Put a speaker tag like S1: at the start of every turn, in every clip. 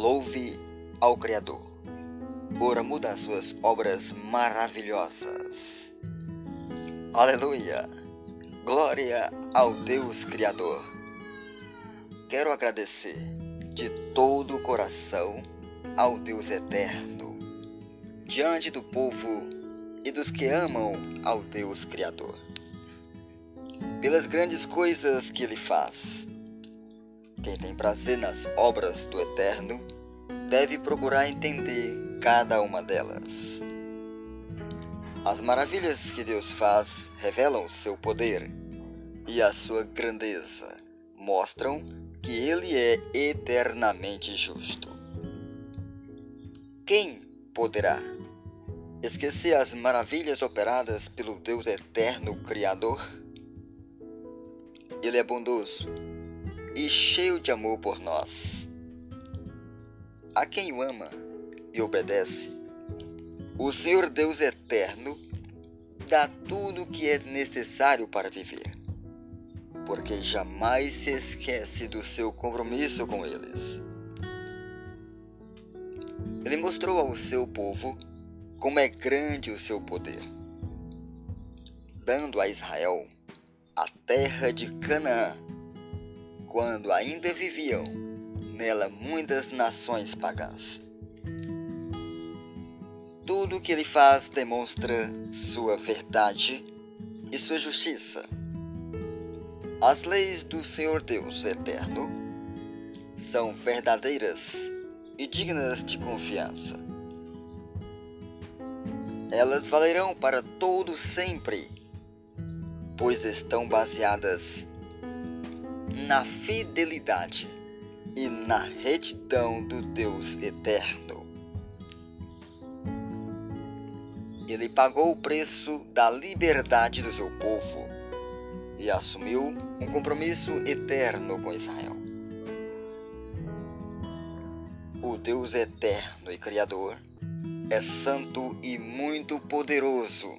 S1: Louve ao Criador, por amor das suas obras maravilhosas. Aleluia! Glória ao Deus Criador. Quero agradecer de todo o coração ao Deus Eterno, diante do povo e dos que amam ao Deus Criador, pelas grandes coisas que Ele faz quem tem prazer nas obras do Eterno deve procurar entender cada uma delas. As maravilhas que Deus faz revelam seu poder e a sua grandeza, mostram que Ele é eternamente justo. Quem poderá esquecer as maravilhas operadas pelo Deus eterno Criador? Ele é bondoso e cheio de amor por nós. A quem o ama e obedece, o Senhor Deus eterno dá tudo o que é necessário para viver, porque jamais se esquece do seu compromisso com eles. Ele mostrou ao seu povo como é grande o seu poder, dando a Israel a terra de Canaã quando ainda viviam nela muitas nações pagãs. Tudo o que ele faz demonstra sua verdade e sua justiça. As leis do Senhor Deus eterno são verdadeiras e dignas de confiança. Elas valerão para todo sempre, pois estão baseadas na fidelidade e na retidão do Deus eterno. Ele pagou o preço da liberdade do seu povo e assumiu um compromisso eterno com Israel. O Deus eterno e Criador é santo e muito poderoso.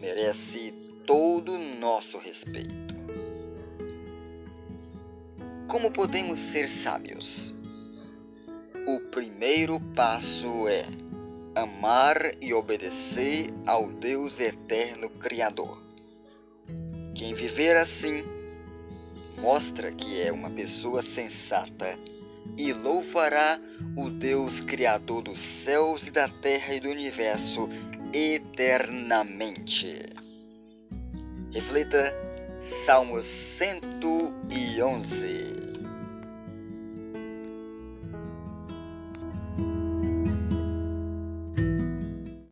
S1: Merece todo o nosso respeito. Como podemos ser sábios? O primeiro passo é amar e obedecer ao Deus eterno Criador. Quem viver assim mostra que é uma pessoa sensata e louvará o Deus Criador dos céus e da terra e do universo eternamente. Reflita Salmos 111.